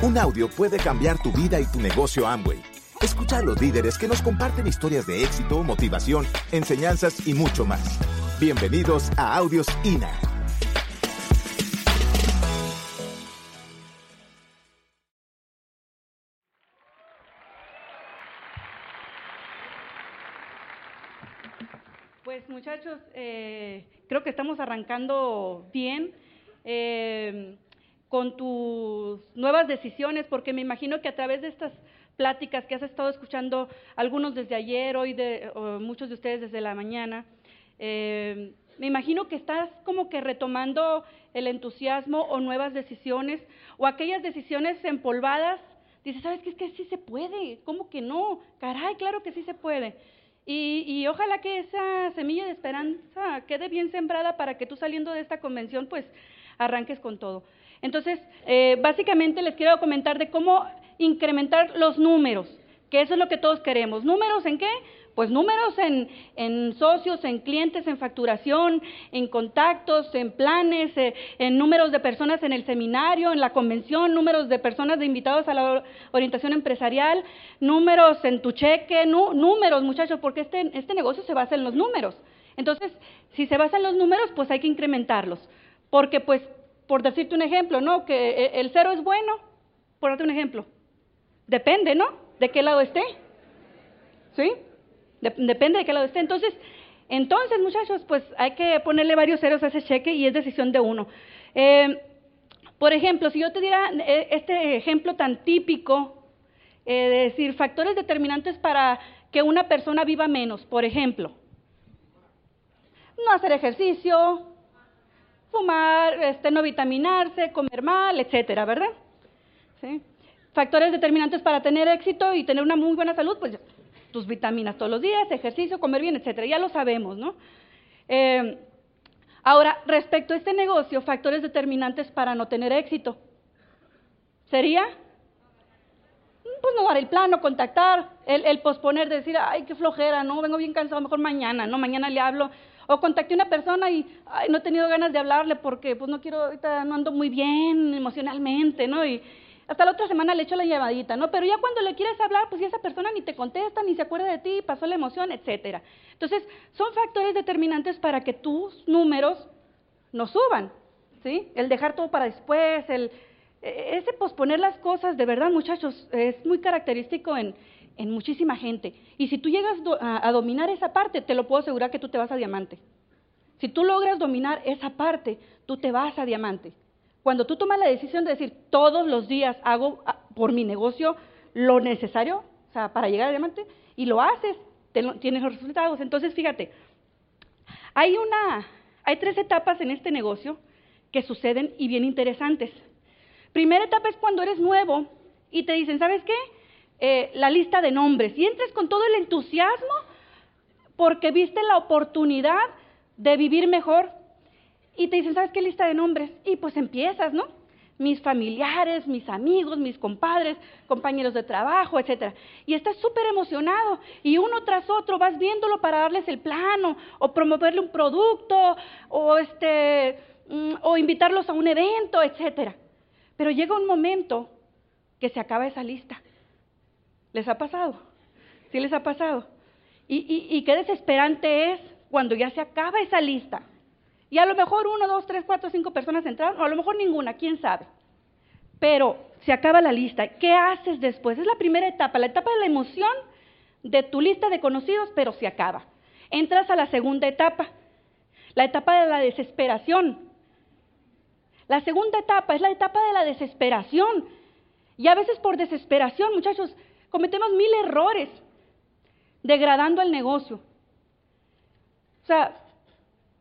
Un audio puede cambiar tu vida y tu negocio Amway. Escucha a los líderes que nos comparten historias de éxito, motivación, enseñanzas y mucho más. Bienvenidos a Audios INA. Pues muchachos, eh, creo que estamos arrancando bien. Eh, con tus nuevas decisiones, porque me imagino que a través de estas pláticas que has estado escuchando, algunos desde ayer, hoy de, muchos de ustedes desde la mañana, eh, me imagino que estás como que retomando el entusiasmo o nuevas decisiones, o aquellas decisiones empolvadas, dices, ¿sabes qué? Es que sí se puede, ¿cómo que no? Caray, claro que sí se puede. Y, y, ojalá que esa semilla de esperanza quede bien sembrada para que tú saliendo de esta convención, pues arranques con todo. Entonces, eh, básicamente les quiero comentar de cómo incrementar los números, que eso es lo que todos queremos. ¿Números en qué? Pues números en, socios, en clientes, en facturación, en contactos, en planes, eh, en números de personas en el seminario, en la convención, números de personas de invitados a la orientación empresarial, números en tu cheque, números, muchachos, porque este, este negocio se basa en los números. Entonces, si se basa en los números, pues hay que incrementarlos. Porque pues por decirte un ejemplo, ¿no? Que e, el cero es bueno, por darte un ejemplo. Depende, ¿no? De qué lado esté. ¿Sí? depende de qué lado esté. Entonces, entonces, muchachos, pues hay que ponerle varios ceros a ese cheque y es decisión de uno. Eh, por ejemplo, si yo te diera eh, este ejemplo tan típico, eh, de decir, factores determinantes para que una persona viva menos, por ejemplo, no hacer ejercicio, fumar, este, no vitaminarse, comer mal, etcétera, ¿verdad? ¿Sí? Factores determinantes para tener éxito y tener una muy buena salud, pues tus vitaminas todos los días, ejercicio, comer bien, etcétera. Ya lo sabemos, ¿no? Eh, ahora, respecto a este negocio, factores determinantes para no tener éxito. ¿Sería? Pues no dar el plano, contactar, el, el posponer, decir, ay, qué flojera, no, vengo bien cansado, mejor mañana, no, mañana le hablo, o contacté a una persona y ay, no he tenido ganas de hablarle porque pues no quiero, ahorita no ando muy bien emocionalmente, ¿no? Y hasta la otra semana le echo la llamadita, ¿no? Pero ya cuando le quieres hablar, pues ya esa persona ni te contesta, ni se acuerda de ti, pasó la emoción, etcétera. Entonces, son factores determinantes para que tus números no suban, ¿sí? El dejar todo para después, el ese posponer las cosas, de verdad, muchachos, es muy característico en, muchísima gente. Y si tú llegas a, dominar esa parte, te lo puedo asegurar que tú te vas a diamante. Si tú logras dominar esa parte, tú te vas a diamante. Cuando tú tomas la decisión de decir, todos los días hago por mi negocio lo necesario o sea, para llegar a diamante, y lo haces, tienes los resultados. Entonces, fíjate, hay, una, hay tres etapas en este negocio que suceden y bien interesantes. Primera etapa es cuando eres nuevo y te dicen, ¿sabes qué? Eh, la lista de nombres y entres con todo el entusiasmo porque viste la oportunidad de vivir mejor y te dicen, ¿sabes qué lista de nombres? Y pues empiezas, ¿no? Mis familiares, mis amigos, mis compadres, compañeros de trabajo, etcétera. Y estás súper emocionado y uno tras otro vas viéndolo para darles el plano o promoverle un producto o este mm, o invitarlos a un evento, etcétera. Pero llega un momento que se acaba esa lista ¿Les ha pasado? ¿Sí les ha pasado? Y, qué desesperante es cuando ya se acaba esa lista. Y a lo mejor uno, dos, tres, cuatro, cinco personas entraron, o a lo mejor ninguna, quién sabe. Pero se acaba la lista. ¿Qué haces después? Es la primera etapa, la etapa de la emoción de tu lista de conocidos, pero se acaba. Entras a la segunda etapa, la etapa de la desesperación. La segunda etapa es la etapa de la desesperación. Y a veces por desesperación, muchachos, Cometemos mil errores degradando el negocio. O sea,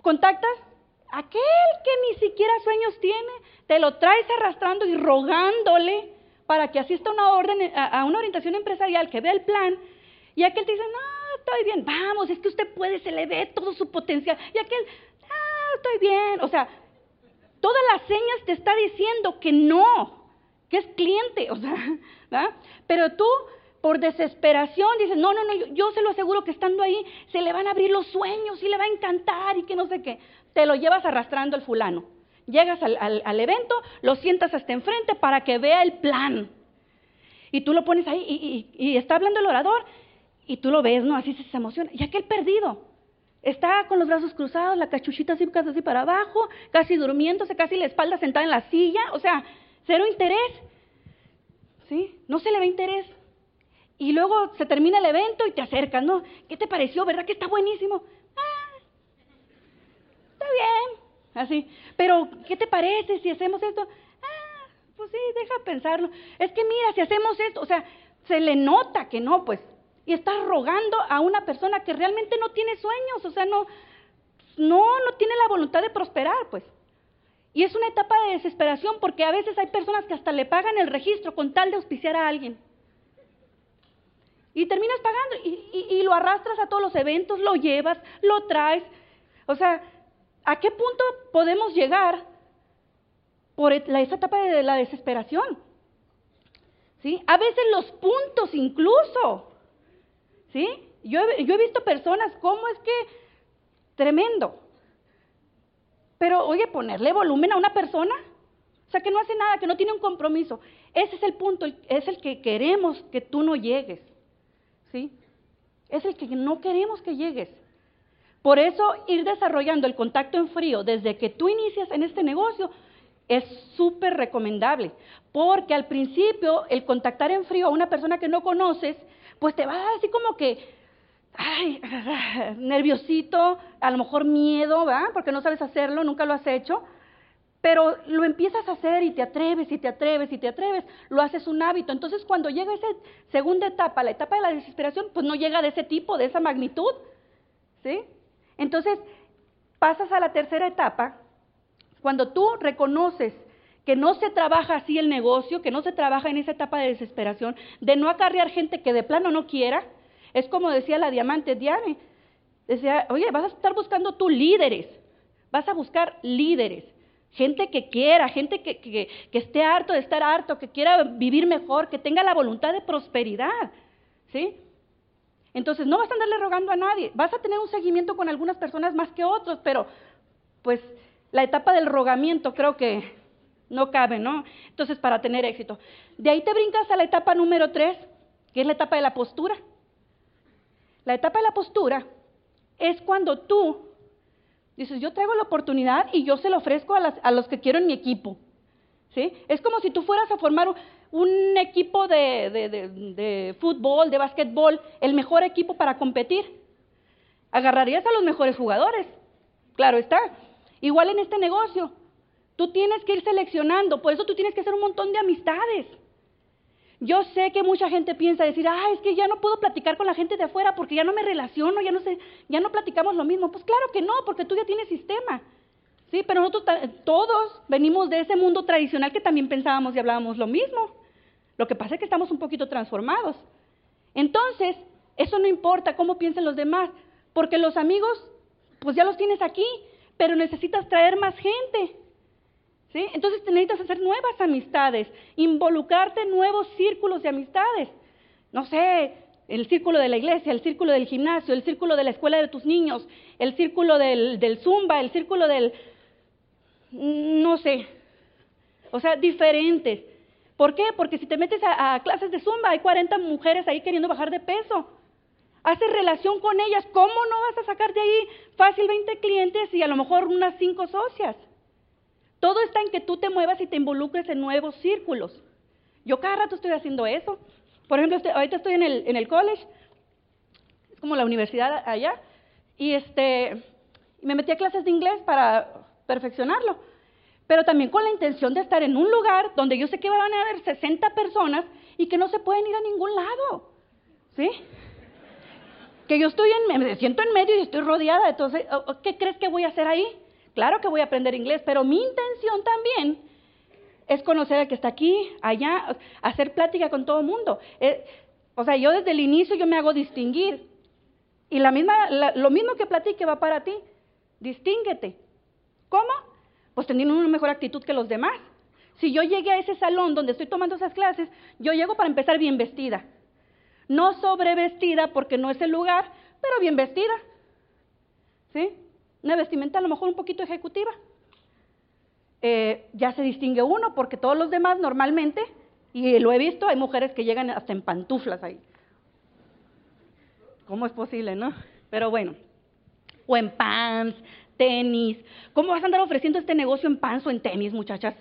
contactas a aquel que ni siquiera sueños tiene, te lo traes arrastrando y rogándole para que asista a una, orden, a una orientación empresarial, que vea el plan, y aquel te dice, no, estoy bien, vamos, es que usted puede, se le ve todo su potencial, y aquel, ah, estoy bien, o sea, todas las señas te está diciendo que no, que es cliente, o sea, ¿verdad? Pero tú por desesperación dices, no, no, no, yo, se lo aseguro que estando ahí se le van a abrir los sueños y le va a encantar y que no sé qué. Te lo llevas arrastrando al fulano. Llegas al, al, evento, lo sientas hasta enfrente para que vea el plan. Y tú lo pones ahí y, y, está hablando el orador y tú lo ves, ¿no? Así se emociona. Y aquel perdido está con los brazos cruzados, la cachuchita así, casi para abajo, casi durmiéndose, casi la espalda sentada en la silla. O sea, cero interés. ¿Sí? No se le ve interés. Y luego se termina el evento y te acercas, ¿no? ¿Qué te pareció? ¿Verdad que está buenísimo? Ah, está bien, así. Pero, ¿qué te parece si hacemos esto? Ah, pues sí, deja pensarlo. Es que mira, si hacemos esto, o sea, se le nota que no, pues. Y estás rogando a una persona que realmente no tiene sueños, o sea, no, no, no tiene la voluntad de prosperar, pues. Y es una etapa de desesperación porque a veces hay personas que hasta le pagan el registro con tal de auspiciar a alguien. Y terminas pagando y, lo arrastras a todos los eventos, lo llevas, lo traes. O sea, ¿a qué punto podemos llegar por esa etapa de la desesperación? ¿Sí? A veces los puntos incluso. ¿Sí? Yo, yo he visto personas, ¿cómo es que? Tremendo. Pero, oye, ponerle volumen a una persona, o sea, que no hace nada, que no tiene un compromiso. Ese es el punto, es el que queremos que tú no llegues. ¿sí? Es el que no queremos que llegues. Por eso ir desarrollando el contacto en frío desde que tú inicias en este negocio es súper recomendable, porque al principio el contactar en frío a una persona que no conoces, pues te va a dar así como que, ay, nerviosito, a lo mejor miedo, ¿verdad? Porque no sabes hacerlo, nunca lo has hecho, pero lo empiezas a hacer y te atreves y te atreves y te atreves, lo haces un hábito. Entonces cuando llega esa segunda etapa, la etapa de la desesperación, pues no llega de ese tipo, de esa magnitud. ¿Sí? Entonces pasas a la tercera etapa, cuando tú reconoces que no se trabaja así el negocio, que no se trabaja en esa etapa de desesperación, de no acarrear gente que de plano no quiera, es como decía la diamante Diane, decía, oye, vas a estar buscando tú líderes, vas a buscar líderes gente que quiera, gente que, que, esté harto de estar harto, que quiera vivir mejor, que tenga la voluntad de prosperidad, ¿sí? Entonces no vas a andarle rogando a nadie, vas a tener un seguimiento con algunas personas más que otros, pero pues la etapa del rogamiento creo que no cabe, ¿no? Entonces para tener éxito. De ahí te brincas a la etapa número tres, que es la etapa de la postura. La etapa de la postura es cuando tú Dices, yo traigo la oportunidad y yo se la ofrezco a, los que quiero en mi equipo. ¿Sí? Es como si tú fueras a formar un, equipo de, fútbol, de básquetbol, el mejor equipo para competir. Agarrarías a los mejores jugadores. Claro está. Igual en este negocio. Tú tienes que ir seleccionando, por eso tú tienes que hacer un montón de amistades. Yo sé que mucha gente piensa decir, ah, es que ya no puedo platicar con la gente de afuera porque ya no me relaciono, ya no sé, ya no platicamos lo mismo. Pues claro que no, porque tú ya tienes sistema. Sí, pero nosotros todos venimos de ese mundo tradicional que también pensábamos y hablábamos lo mismo. Lo que pasa es que estamos un poquito transformados. Entonces, eso no importa cómo piensen los demás, porque los amigos, pues ya los tienes aquí, pero necesitas traer más gente. Entonces necesitas hacer nuevas amistades, involucrarte en nuevos círculos de amistades. No sé, el círculo de la iglesia, el círculo del gimnasio, el círculo de la escuela de tus niños, el círculo del, del zumba, el círculo del... no sé. O sea, diferentes. ¿Por qué? Porque si te metes a, a clases de zumba, hay 40 mujeres ahí queriendo bajar de peso. Haces relación con ellas. ¿Cómo no vas a sacar de ahí fácil 20 clientes y a lo mejor unas 5 socias? Todo está en que tú te muevas y te involucres en nuevos círculos. Yo cada rato estoy haciendo eso. Por ejemplo, este, ahorita estoy en el, en el college, es como la universidad allá, y este, me metí a clases de inglés para perfeccionarlo, pero también con la intención de estar en un lugar donde yo sé que van a haber 60 personas y que no se pueden ir a ningún lado, ¿sí? Que yo estoy en, me siento en medio y estoy rodeada, entonces, ¿qué crees que voy a hacer ahí? Claro que voy a aprender inglés, pero mi intención también es conocer al que está aquí, allá, hacer plática con todo el mundo. Eh, o sea, yo desde el inicio yo me hago distinguir. Y la misma, lo mismo que platique va para ti. Distínguete. ¿Cómo? Pues teniendo una mejor actitud que los demás. Si yo llegué a ese salón donde estoy tomando esas clases, yo llego para empezar bien vestida. No sobrevestida porque no es el lugar, pero bien vestida. ¿Sí? Una vestimenta a lo mejor un poquito ejecutiva. eh, ya se distingue uno, porque todos los demás normalmente, y lo he visto, hay mujeres que llegan hasta en pantuflas ahí. ¿Cómo es posible, no? Pero bueno, o en pants, tenis. ¿Cómo vas a andar ofreciendo este negocio en pants o en tenis, muchachas?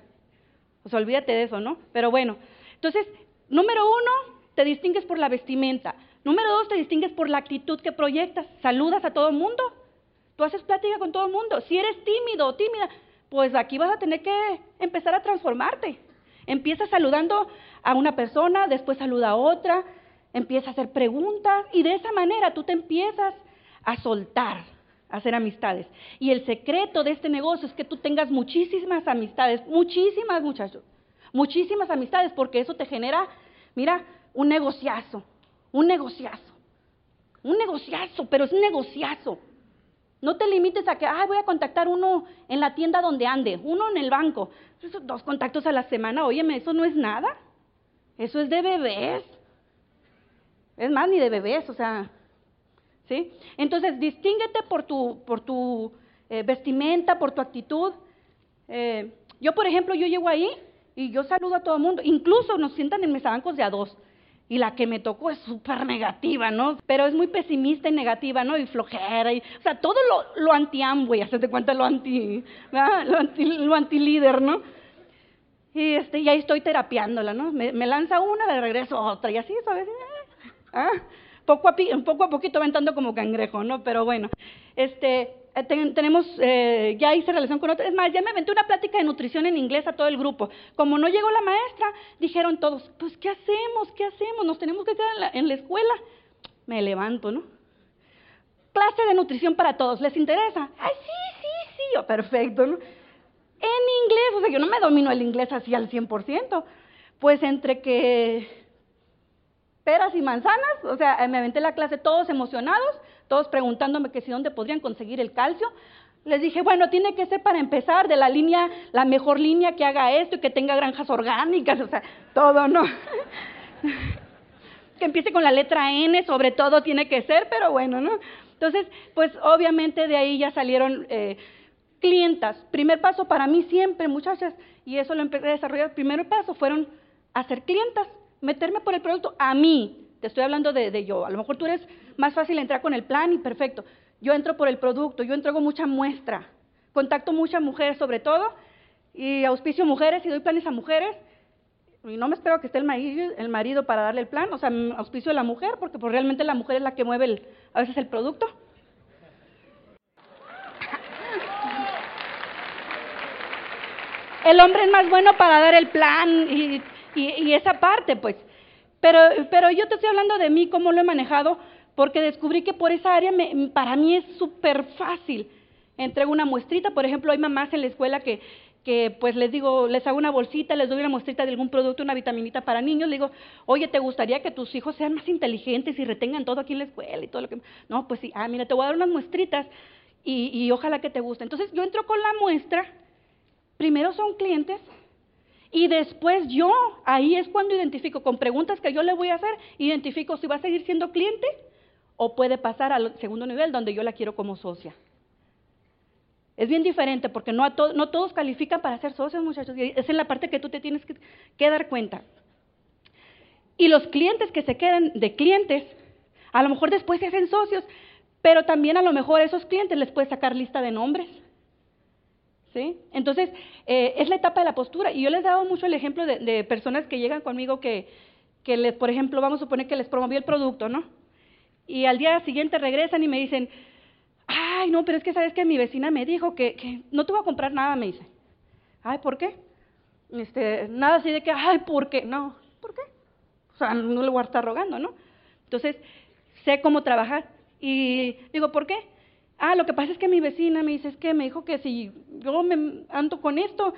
Pues olvídate de eso, ¿no? Pero bueno, entonces, número uno, te distingues por la vestimenta. Número dos, te distingues por la actitud que proyectas. Saludas a todo el mundo. Tú haces plática con todo el mundo. Si eres tímido o tímida, pues aquí vas a tener que empezar a transformarte. Empieza saludando a una persona, después saluda a otra, empieza a hacer preguntas y de esa manera tú te empiezas a soltar, a hacer amistades. Y el secreto de este negocio es que tú tengas muchísimas amistades, muchísimas muchachos, muchísimas amistades, porque eso te genera, mira, un negociazo, un negociazo, un negociazo, pero es un negociazo. No te limites a que, ay, voy a contactar uno en la tienda donde ande, uno en el banco. Dos contactos a la semana, óyeme, eso no es nada. Eso es de bebés. Es más, ni de bebés, o sea, ¿sí? Entonces, distínguete por tu, por tu eh, vestimenta, por tu actitud. Eh, yo, por ejemplo, yo llego ahí y yo saludo a todo el mundo. Incluso nos sientan en mesabancos de a dos. Y la que me tocó es súper negativa, ¿no? Pero es muy pesimista y negativa, ¿no? Y flojera. Y, o sea, todo lo, lo anti-Amway, hacerte cuenta lo anti, lo anti, anti-líder, ¿no? Y, este, y ahí estoy terapiándola, ¿no? Me, me lanza una, le regreso otra. Y así, ¿sabes? ¿Ah? Poco, a, poco a poquito aventando como cangrejo, ¿no? Pero bueno, este, eh, tenemos, eh, ya hice relación con otros. Es más, ya me aventé una plática de nutrición en inglés a todo el grupo. Como no llegó la maestra, dijeron todos, pues, ¿qué hacemos? ¿Qué hacemos? Nos tenemos que quedar en la, en la escuela. Me levanto, ¿no? Clase de nutrición para todos, ¿les interesa? Ay, sí, sí, sí, perfecto, ¿no? En inglés, o sea, yo no me domino el inglés así al 100%. Pues entre que peras y manzanas, o sea, me aventé la clase todos emocionados, todos preguntándome que si dónde podrían conseguir el calcio. Les dije, bueno, tiene que ser para empezar de la línea, la mejor línea que haga esto y que tenga granjas orgánicas, o sea, todo, ¿no? que empiece con la letra N, sobre todo tiene que ser, pero bueno, ¿no? Entonces, pues obviamente de ahí ya salieron eh, clientas. Primer paso para mí siempre, muchachas, y eso lo empecé a desarrollar, primer paso fueron hacer clientas meterme por el producto a mí. Estoy hablando de, yo. A lo mejor tú eres más fácil entrar con el plan y perfecto. Yo entro por el producto, yo entrego mucha muestra. Contacto muchas mujeres sobre todo y auspicio mujeres y doy planes a mujeres. Y no me espero que esté el marido, el marido para darle el plan, o sea, auspicio a la mujer, porque pues realmente la mujer es la que mueve el, a veces el producto. El hombre es más bueno para dar el plan y y, esa parte, pues. Pero, pero yo te estoy hablando de mí, cómo lo he manejado, porque descubrí que por esa área me, para mí es súper fácil. Entrego una muestrita, por ejemplo, hay mamás en la escuela que, que pues les digo, les hago una bolsita, les doy una muestrita de algún producto, una vitaminita para niños, le digo, oye, ¿te gustaría que tus hijos sean más inteligentes y retengan todo aquí en la escuela y todo lo que... No, pues sí, ah, mira, te voy a dar unas muestritas y, y ojalá que te guste. Entonces yo entro con la muestra, primero son clientes, y después yo, ahí es cuando identifico, con preguntas que yo le voy a hacer, identifico si va a seguir siendo cliente o puede pasar al segundo nivel donde yo la quiero como socia. Es bien diferente porque no, a no todos califican para ser socios, muchachos. Y es la parte que tú te tienes que, dar cuenta. Y los clientes que se quedan de clientes, a lo mejor después se hacen socios, pero también a lo mejor esos clientes les puedes sacar lista de nombres entonces, eh, es la etapa de la postura. Y yo les he dado mucho el ejemplo de, personas que llegan conmigo que, que les, por ejemplo, vamos a suponer que les promovió el producto, ¿no? Y al día siguiente regresan y me dicen, ay, no, pero es que sabes que mi vecina me dijo que, que no te voy a comprar nada, me dice. Ay, ¿por qué? Este, nada así de que, ay, ¿por qué? No, ¿por qué? O sea, no le voy a estar rogando, ¿no? Entonces, sé cómo trabajar. Y digo, ¿por qué? Ah, lo que pasa es que mi vecina me dice, es que me dijo que si yo me ando con esto,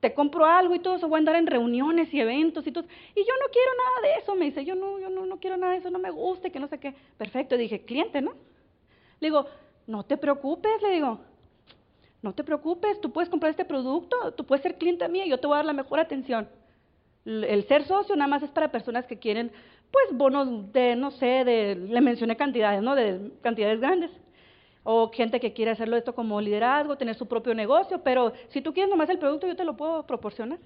te compro algo y todo eso, voy a andar en reuniones y eventos y todo. Y yo no quiero nada de eso, me dice, yo no, yo no, no quiero nada de eso, no me gusta, que no sé qué. Perfecto, dije, cliente, ¿no? Le digo, no te preocupes, le digo, no te preocupes, tú puedes comprar este producto, tú puedes ser cliente mía, yo te voy a dar la mejor atención. El ser socio nada más es para personas que quieren, pues, bonos de, no sé, de, le mencioné cantidades, ¿no? De cantidades grandes. O gente que quiere hacerlo esto como liderazgo, tener su propio negocio, pero si tú quieres nomás el producto, yo te lo puedo proporcionar.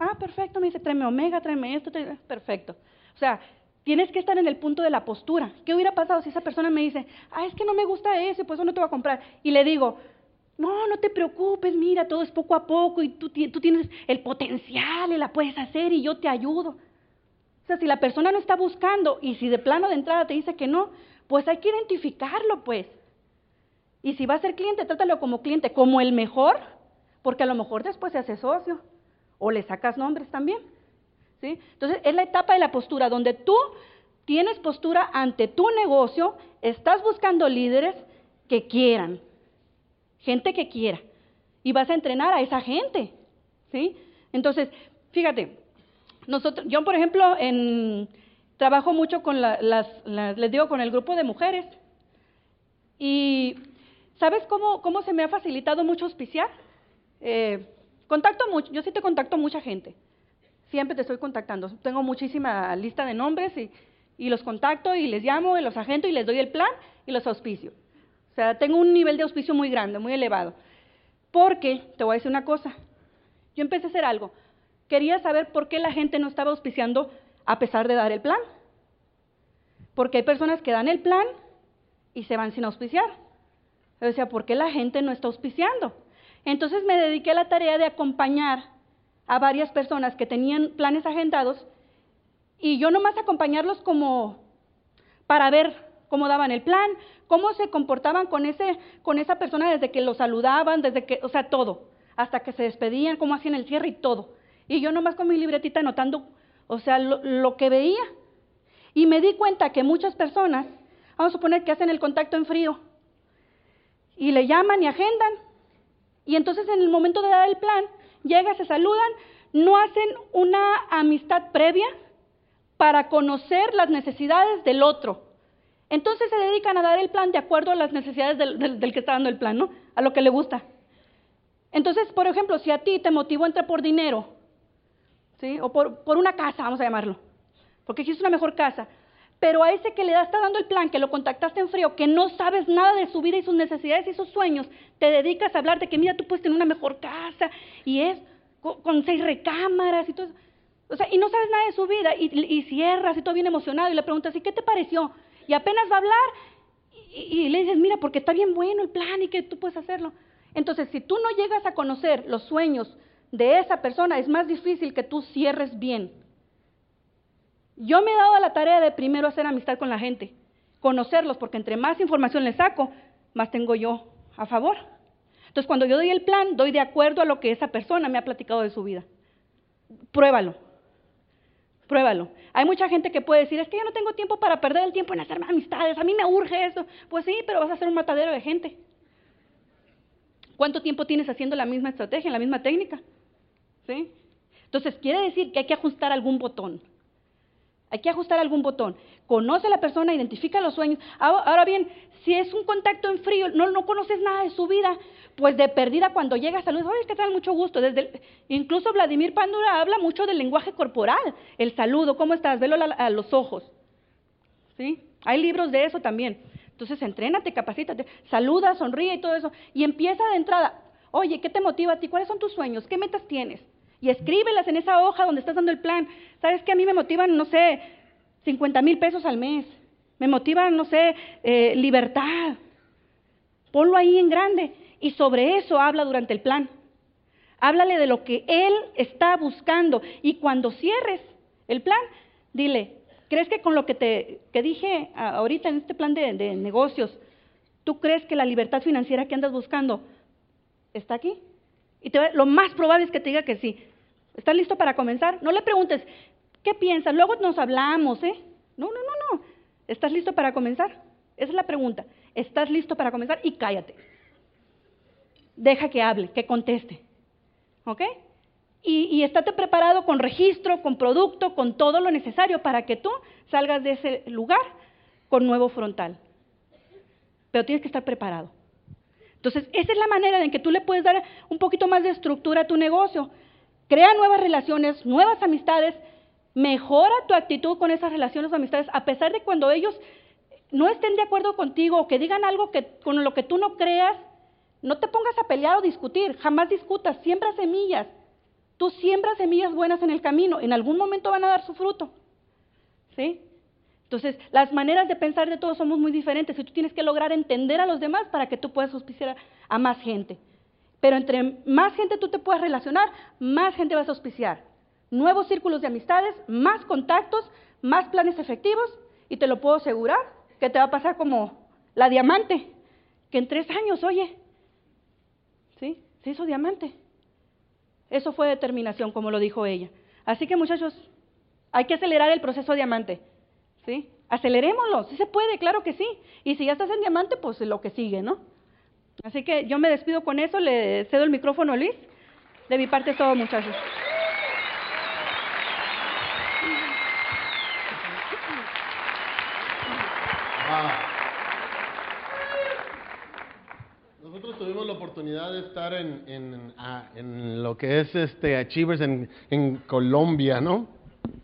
Ah, perfecto, me dice, tráeme omega, tráeme esto, perfecto. O sea, tienes que estar en el punto de la postura. ¿Qué hubiera pasado si esa persona me dice, ah, es que no me gusta eso, pues eso no te voy a comprar? Y le digo, no, no te preocupes, mira, todo es poco a poco y tú, tú tienes el potencial y la puedes hacer y yo te ayudo. O sea, si la persona no está buscando y si de plano de entrada te dice que no, pues hay que identificarlo, pues. Y si va a ser cliente, trátalo como cliente, como el mejor, porque a lo mejor después se hace socio o le sacas nombres también. ¿sí? Entonces, es la etapa de la postura, donde tú tienes postura ante tu negocio, estás buscando líderes que quieran, gente que quiera, y vas a entrenar a esa gente. ¿sí? Entonces, fíjate, nosotros, yo por ejemplo, en, trabajo mucho con las, les digo, con el grupo de mujeres, y ¿sabes cómo, cómo se me ha facilitado mucho auspiciar? Eh, Contacto mucho, yo sí te contacto mucha gente. Siempre te estoy contactando. Tengo muchísima lista de nombres y, y los contacto y les llamo y los agento y les doy el plan y los auspicio. O sea, tengo un nivel de auspicio muy grande, muy elevado. Porque, te voy a decir una cosa, yo empecé a hacer algo. Quería saber por qué la gente no estaba auspiciando a pesar de dar el plan. Porque hay personas que dan el plan y se van sin auspiciar. Yo decía, ¿por qué la gente no está auspiciando? Entonces me dediqué a la tarea de acompañar a varias personas que tenían planes agendados y yo nomás acompañarlos como para ver cómo daban el plan, cómo se comportaban con ese con esa persona desde que lo saludaban, desde que, o sea, todo, hasta que se despedían, cómo hacían el cierre y todo. Y yo nomás con mi libretita anotando, o sea, lo, lo que veía. Y me di cuenta que muchas personas, vamos a suponer que hacen el contacto en frío y le llaman y agendan y entonces en el momento de dar el plan, llegan, se saludan, no hacen una amistad previa para conocer las necesidades del otro. Entonces se dedican a dar el plan de acuerdo a las necesidades del, que está dando el plan, ¿no? A lo que le gusta. Entonces, por ejemplo, si a ti te motivó entrar por dinero, ¿sí? O por, por una casa, vamos a llamarlo, porque es una mejor casa, pero a ese que le está dando el plan, que lo contactaste en frío, que no sabes nada de su vida y sus necesidades y sus sueños, te dedicas a hablar de que mira, tú puedes tener una mejor casa y es con, seis recámaras y todo. O sea, y no sabes nada de su vida y, y, cierras y todo bien emocionado y le preguntas, ¿y qué te pareció? Y apenas va a hablar y, y le dices, mira, porque está bien bueno el plan y que tú puedes hacerlo. Entonces, si tú no llegas a conocer los sueños de esa persona, es más difícil que tú cierres bien. Yo me he dado la tarea de primero hacer amistad con la gente, conocerlos, porque entre más información les saco, más tengo yo a favor. Entonces, cuando yo doy el plan, doy de acuerdo a lo que esa persona me ha platicado de su vida. Pruébalo. Pruébalo. Hay mucha gente que puede decir, es que yo no tengo tiempo para perder el tiempo en hacer amistades, a mí me urge eso. Pues sí, pero vas a hacer un matadero de gente. ¿Cuánto tiempo tienes haciendo la misma estrategia, la misma técnica? ¿Sí? Entonces, quiere decir que hay que ajustar algún botón. Hay que ajustar algún botón. Conoce a la persona, identifica los sueños. Ahora bien, si es un contacto en frío, no, no conoces nada de su vida, pues de perdida cuando llega saludos, oye, que tal? Mucho gusto. Desde incluso Vladimir Pandura habla mucho del lenguaje corporal, el saludo, ¿cómo estás? Velo a, los ojos. ¿Sí? Hay libros de eso también. Entonces, entrénate, capacítate, saluda, sonríe y todo eso. Y empieza de entrada, oye, ¿qué te motiva a ti? ¿Cuáles son tus sueños? ¿Qué metas tienes? Y escríbelas en esa hoja donde estás dando el plan. ¿Sabes qué? A mí me motivan, no sé, 50 mil pesos al mes. Me motivan, no sé, eh, libertad. Ponlo ahí en grande. Y sobre eso habla durante el plan. Háblale de lo que él está buscando. Y cuando cierres el plan, dile, ¿crees que con lo que te que dije ahorita en este plan de, de negocios, tú crees que la libertad financiera que andas buscando está aquí? Y lo más probable es que te diga que sí. ¿Estás listo para comenzar? No le preguntes, ¿qué piensas? Luego nos hablamos, ¿eh? No, no, no, no. ¿Estás listo para comenzar? Esa es la pregunta. ¿Estás listo para comenzar? Y cállate. Deja que hable, que conteste. ¿Ok? Y, y estate preparado con registro, con producto, con todo lo necesario para que tú salgas de ese lugar con nuevo frontal. Pero tienes que estar preparado. Entonces, esa es la manera en que tú le puedes dar un poquito más de estructura a tu negocio. Crea nuevas relaciones, nuevas amistades, mejora tu actitud con esas relaciones o amistades, a pesar de cuando ellos no estén de acuerdo contigo o que digan algo que, con lo que tú no creas, no te pongas a pelear o discutir, jamás discutas, siembra semillas. Tú siembras semillas buenas en el camino, en algún momento van a dar su fruto. ¿Sí? Entonces, las maneras de pensar de todos somos muy diferentes y tú tienes que lograr entender a los demás para que tú puedas auspiciar a más gente. Pero entre más gente tú te puedas relacionar, más gente vas a auspiciar. Nuevos círculos de amistades, más contactos, más planes efectivos y te lo puedo asegurar que te va a pasar como la diamante, que en tres años, oye, ¿sí? Se hizo diamante. Eso fue determinación, como lo dijo ella. Así que muchachos, hay que acelerar el proceso diamante. ¿Sí? Acelerémoslo, sí se puede, claro que sí. Y si ya estás en diamante, pues lo que sigue, ¿no? Así que yo me despido con eso, le cedo el micrófono a Luis. De mi parte es todo, muchachos. Nosotros tuvimos la oportunidad de estar en, en, ah, en lo que es este Achievers en, en, Colombia, ¿no?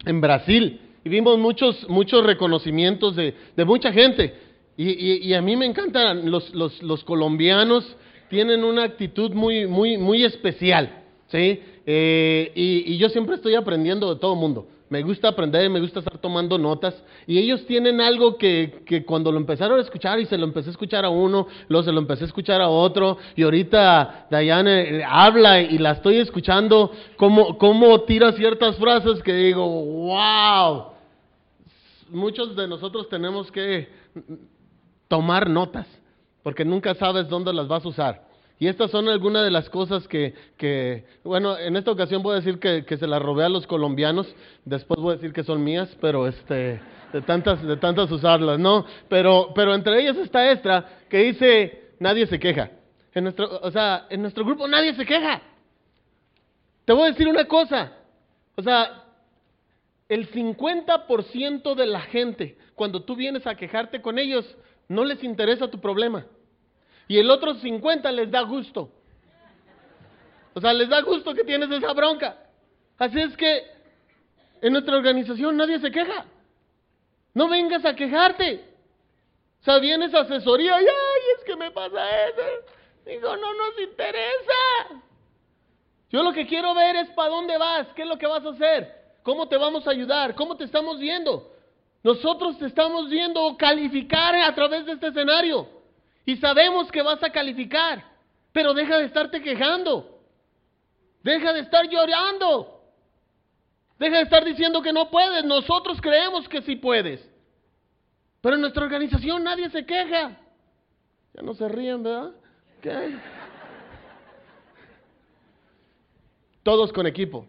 En Brasil. Y vimos muchos, muchos reconocimientos de, de mucha gente. Y, y, a mí me encantan los, los, los, colombianos, tienen una actitud muy, muy, muy especial, ¿sí? Eh, y, y yo siempre estoy aprendiendo de todo el mundo me gusta aprender, me gusta estar tomando notas. Y ellos tienen algo que, que, cuando lo empezaron a escuchar y se lo empecé a escuchar a uno, luego se lo empecé a escuchar a otro, y ahorita Diane eh, habla y la estoy escuchando, cómo, cómo tira ciertas frases que digo, wow. Muchos de nosotros tenemos que tomar notas, porque nunca sabes dónde las vas a usar. Y estas son algunas de las cosas que, que bueno, en esta ocasión voy a decir que, que, se las robé a los colombianos, después voy a decir que son mías, pero este, de tantas, de tantas usarlas, ¿no? Pero, pero entre ellas está esta que dice, nadie se queja. En nuestro, o sea, en nuestro grupo nadie se queja. Te voy a decir una cosa, o sea, el 50% de la gente, cuando tú vienes a quejarte con ellos, no les interesa tu problema. Y el otro 50 les da gusto. O sea, les da gusto que tienes esa bronca. Así es que en nuestra organización nadie se queja. No vengas a quejarte. O sea, vienes a asesoría y, ay, es que me pasa eso. Digo, no nos interesa. Yo lo que quiero ver es para dónde vas, qué es lo que vas a hacer, cómo te vamos a ayudar, cómo te estamos viendo. Nosotros te estamos viendo calificar a través de este escenario. Y sabemos que vas a calificar, pero deja de estarte quejando. Deja de estar llorando. Deja de estar diciendo que no puedes. Nosotros creemos que sí puedes. Pero en nuestra organización nadie se queja. Ya no se ríen, ¿verdad? Todos con equipo.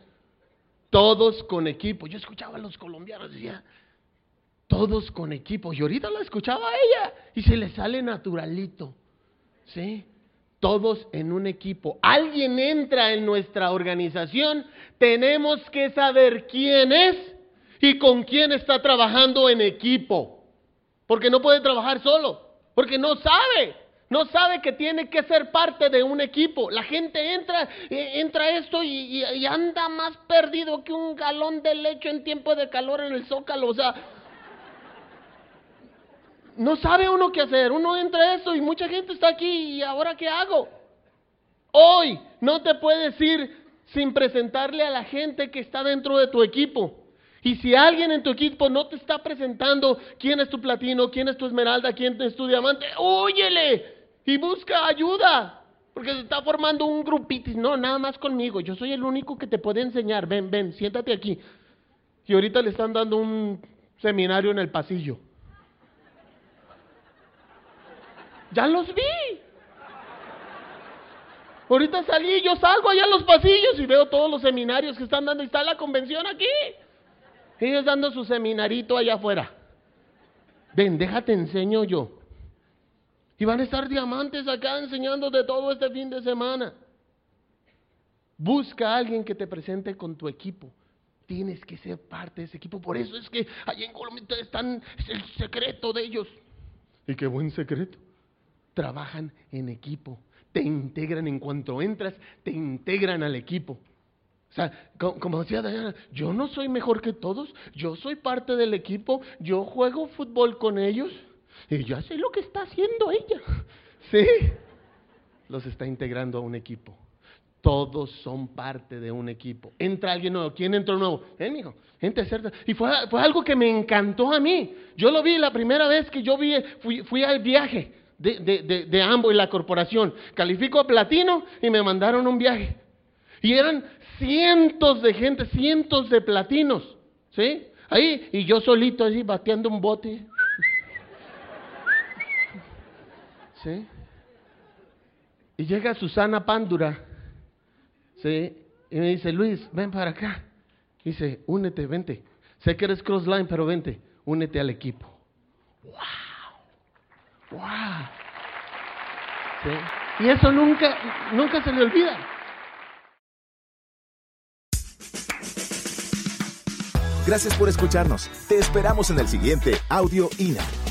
Todos con equipo. Yo escuchaba a los colombianos decía, todos con equipo. Y ahorita la escuchaba ella y se le sale naturalito. ¿Sí? Todos en un equipo. Alguien entra en nuestra organización, tenemos que saber quién es y con quién está trabajando en equipo. Porque no puede trabajar solo, porque no sabe. No sabe que tiene que ser parte de un equipo. La gente entra, eh, entra esto y, anda más perdido que un galón de leche en tiempo de calor en el zócalo. O sea, no sabe uno qué hacer. Uno entra a esto y mucha gente está aquí y ahora qué hago. Hoy no te puedes ir sin presentarle a la gente que está dentro de tu equipo. Y si alguien en tu equipo no te está presentando quién es tu platino, quién es tu esmeralda, quién es tu diamante, óyele y busca ayuda. Porque se está formando un grupito. No, nada más conmigo. Yo soy el único que te puede enseñar. Ven, ven, siéntate aquí. Y ahorita le están dando un seminario en el pasillo. Ya los vi. Ahorita salí, yo salgo allá a los pasillos y veo todos los seminarios que están dando. Está la convención aquí. Ellos dando su seminarito allá afuera. Ven, déjate enseño yo. Y van a estar diamantes acá enseñando de todo este fin de semana. Busca a alguien que te presente con tu equipo. Tienes que ser parte de ese equipo. Por eso es que allá en Colombia están, es el secreto de ellos. Y qué buen secreto trabajan en equipo, te integran en cuanto entras, te integran al equipo. O sea, como, decía Diana, yo no soy mejor que todos, yo soy parte del equipo, yo juego fútbol con ellos, Y ya sé lo que está haciendo ella. Sí. Los está integrando a un equipo. Todos son parte de un equipo. Entra alguien nuevo. ¿Quién entró nuevo? Él, mijo. Gente cerca. Y fue, algo que me encantó a mí. Yo lo vi la primera vez que yo vi, fui, fui al viaje de, de, de, de Ambo y la corporación. Califico a platino y me mandaron un viaje. Y eran cientos de gente, cientos de platinos. ¿Sí? Ahí, y yo solito así, bateando un bote. ¿Sí? Y llega Susana Pándura ¿sí? Y me dice, Luis, ven para acá. Dice, únete, vente. Sé que eres crossline, pero vente, únete al equipo. ¡Wow! ¡Wow! ¿Sí? Y eso nunca, nunca se le olvida. Gracias por escucharnos. Te esperamos en el siguiente Audio INA.